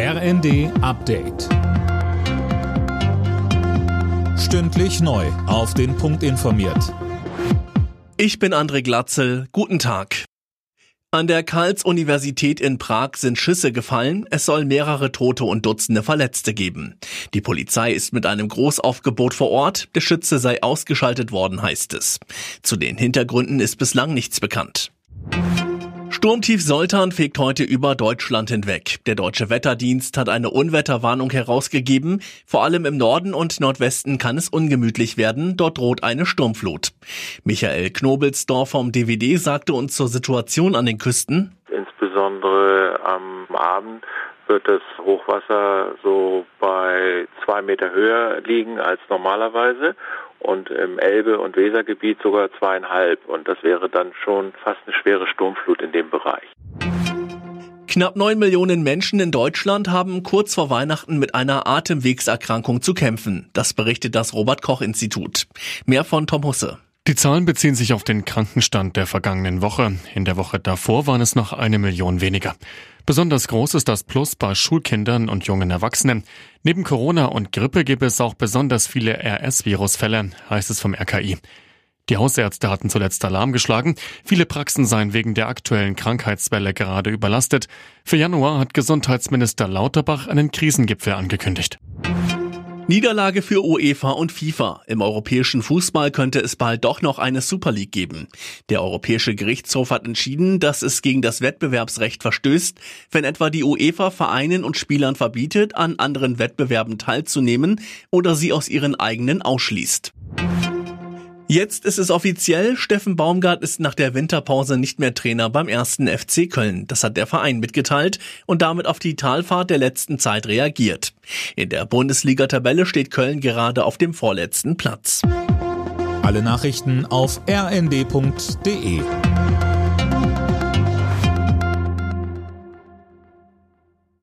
RND Update. Stündlich neu. Auf den Punkt informiert. Ich bin André Glatzel. Guten Tag. An der Karls-Universität in Prag sind Schüsse gefallen. Es soll mehrere Tote und Dutzende Verletzte geben. Die Polizei ist mit einem Großaufgebot vor Ort. Der Schütze sei ausgeschaltet worden, heißt es. Zu den Hintergründen ist bislang nichts bekannt. Sturmtief Soltan fegt heute über Deutschland hinweg. Der deutsche Wetterdienst hat eine Unwetterwarnung herausgegeben. Vor allem im Norden und Nordwesten kann es ungemütlich werden. Dort droht eine Sturmflut. Michael Knobelsdorf vom DWD sagte uns zur Situation an den Küsten. Insbesondere am Abend wird das Hochwasser so bei zwei Meter höher liegen als normalerweise und im Elbe- und Wesergebiet sogar zweieinhalb. Und das wäre dann schon fast eine schwere Sturmflut in dem Bereich. Knapp neun Millionen Menschen in Deutschland haben kurz vor Weihnachten mit einer Atemwegserkrankung zu kämpfen. Das berichtet das Robert Koch Institut. Mehr von Tom Husse. Die Zahlen beziehen sich auf den Krankenstand der vergangenen Woche. In der Woche davor waren es noch eine Million weniger. Besonders groß ist das Plus bei Schulkindern und jungen Erwachsenen. Neben Corona und Grippe gibt es auch besonders viele RS-Virusfälle, heißt es vom RKI. Die Hausärzte hatten zuletzt Alarm geschlagen. Viele Praxen seien wegen der aktuellen Krankheitswelle gerade überlastet. Für Januar hat Gesundheitsminister Lauterbach einen Krisengipfel angekündigt. Niederlage für UEFA und FIFA. Im europäischen Fußball könnte es bald doch noch eine Super League geben. Der Europäische Gerichtshof hat entschieden, dass es gegen das Wettbewerbsrecht verstößt, wenn etwa die UEFA Vereinen und Spielern verbietet, an anderen Wettbewerben teilzunehmen oder sie aus ihren eigenen ausschließt. Jetzt ist es offiziell, Steffen Baumgart ist nach der Winterpause nicht mehr Trainer beim ersten FC Köln. Das hat der Verein mitgeteilt und damit auf die Talfahrt der letzten Zeit reagiert. In der Bundesliga-Tabelle steht Köln gerade auf dem vorletzten Platz. Alle Nachrichten auf rnd.de